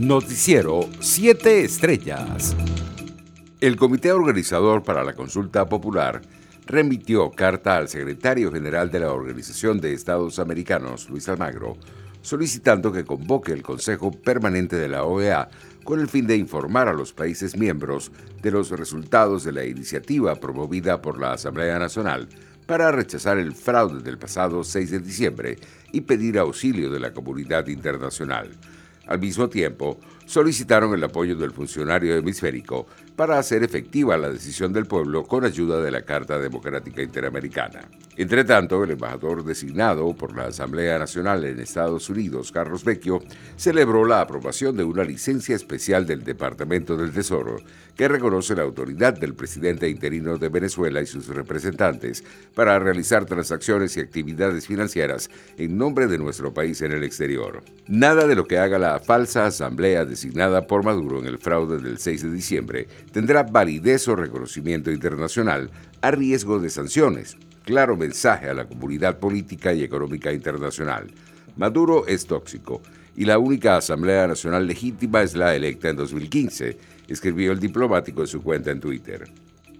Noticiero 7 Estrellas. El Comité Organizador para la Consulta Popular remitió carta al secretario general de la Organización de Estados Americanos, Luis Almagro, solicitando que convoque el Consejo Permanente de la OEA con el fin de informar a los países miembros de los resultados de la iniciativa promovida por la Asamblea Nacional para rechazar el fraude del pasado 6 de diciembre y pedir auxilio de la comunidad internacional. Al mismo tiempo, solicitaron el apoyo del funcionario hemisférico para hacer efectiva la decisión del pueblo con ayuda de la Carta Democrática Interamericana. Entre tanto, el embajador designado por la Asamblea Nacional en Estados Unidos, Carlos Vecchio, celebró la aprobación de una licencia especial del Departamento del Tesoro que reconoce la autoridad del presidente interino de Venezuela y sus representantes para realizar transacciones y actividades financieras en nombre de nuestro país en el exterior. Nada de lo que haga la falsa Asamblea designada por Maduro en el fraude del 6 de diciembre tendrá validez o reconocimiento internacional a riesgo de sanciones. Claro mensaje a la comunidad política y económica internacional. Maduro es tóxico y la única Asamblea Nacional legítima es la electa en 2015, escribió el diplomático en su cuenta en Twitter.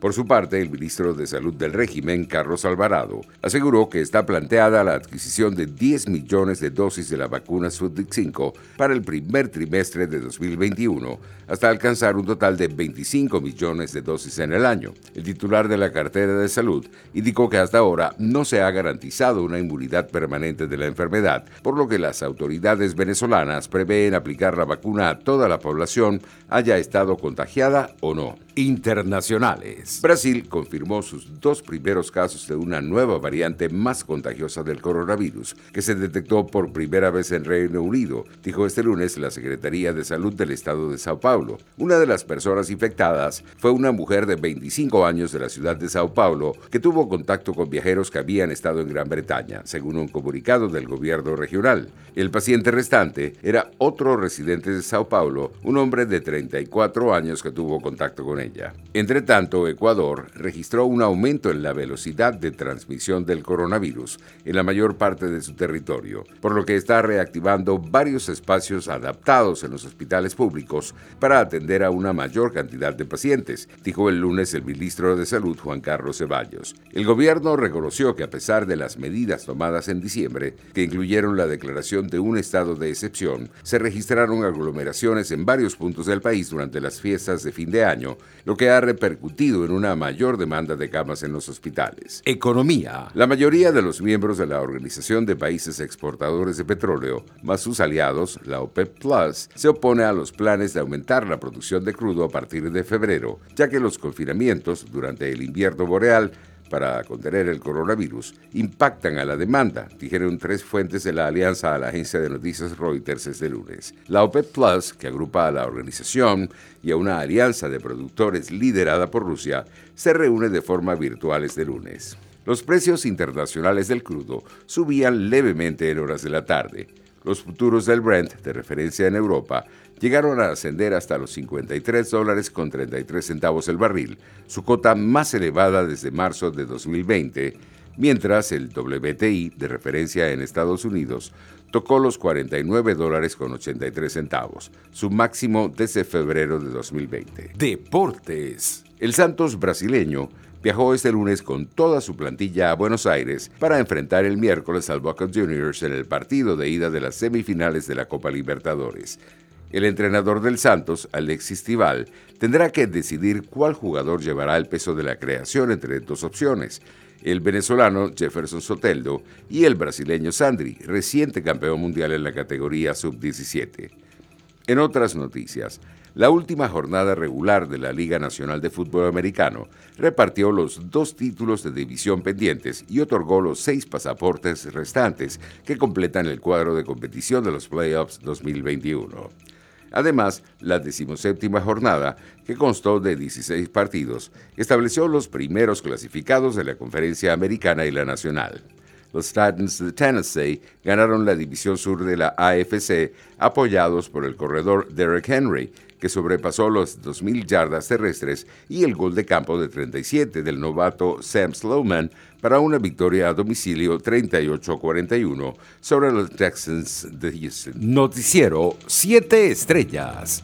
Por su parte, el ministro de Salud del régimen, Carlos Alvarado, aseguró que está planteada la adquisición de 10 millones de dosis de la vacuna Sputnik 5 para el primer trimestre de 2021, hasta alcanzar un total de 25 millones de dosis en el año. El titular de la cartera de salud indicó que hasta ahora no se ha garantizado una inmunidad permanente de la enfermedad, por lo que las autoridades venezolanas prevén aplicar la vacuna a toda la población, haya estado contagiada o no. Internacionales. Brasil confirmó sus dos primeros casos de una nueva variante más contagiosa del coronavirus, que se detectó por primera vez en Reino Unido, dijo este lunes la Secretaría de Salud del Estado de Sao Paulo. Una de las personas infectadas fue una mujer de 25 años de la ciudad de Sao Paulo que tuvo contacto con viajeros que habían estado en Gran Bretaña, según un comunicado del gobierno regional. El paciente restante era otro residente de Sao Paulo, un hombre de 34 años que tuvo contacto con ella. Entre tanto, Ecuador registró un aumento en la velocidad de transmisión del coronavirus en la mayor parte de su territorio, por lo que está reactivando varios espacios adaptados en los hospitales públicos para atender a una mayor cantidad de pacientes, dijo el lunes el ministro de Salud Juan Carlos Ceballos. El gobierno reconoció que a pesar de las medidas tomadas en diciembre, que incluyeron la declaración de un estado de excepción, se registraron aglomeraciones en varios puntos del país durante las fiestas de fin de año, lo que ha repercutido en una mayor demanda de camas en los hospitales. Economía. La mayoría de los miembros de la Organización de Países Exportadores de Petróleo, más sus aliados, la OPEP Plus, se opone a los planes de aumentar la producción de crudo a partir de febrero, ya que los confinamientos durante el invierno boreal para contener el coronavirus impactan a la demanda, dijeron tres fuentes de la alianza a la agencia de noticias Reuters este lunes. La OPEP Plus, que agrupa a la organización y a una alianza de productores liderada por Rusia, se reúne de forma virtual este lunes. Los precios internacionales del crudo subían levemente en horas de la tarde. Los futuros del Brent, de referencia en Europa, llegaron a ascender hasta los 53 dólares con 33 centavos el barril, su cota más elevada desde marzo de 2020, mientras el WTI, de referencia en Estados Unidos, tocó los 49 dólares con 83 centavos, su máximo desde febrero de 2020. Deportes. El Santos brasileño viajó este lunes con toda su plantilla a Buenos Aires para enfrentar el miércoles al Boca Juniors en el partido de ida de las semifinales de la Copa Libertadores. El entrenador del Santos, Alexis Tival, tendrá que decidir cuál jugador llevará el peso de la creación entre dos opciones, el venezolano Jefferson Soteldo y el brasileño Sandri, reciente campeón mundial en la categoría sub-17. En otras noticias, la última jornada regular de la Liga Nacional de Fútbol Americano repartió los dos títulos de división pendientes y otorgó los seis pasaportes restantes que completan el cuadro de competición de los playoffs 2021. Además, la decimoséptima jornada, que constó de 16 partidos, estableció los primeros clasificados de la Conferencia Americana y la Nacional. Los Titans de Tennessee ganaron la división sur de la AFC, apoyados por el corredor Derek Henry, que sobrepasó los 2.000 yardas terrestres, y el gol de campo de 37 del novato Sam Slowman para una victoria a domicilio 38-41 sobre los Texans de Houston. Noticiero 7 Estrellas.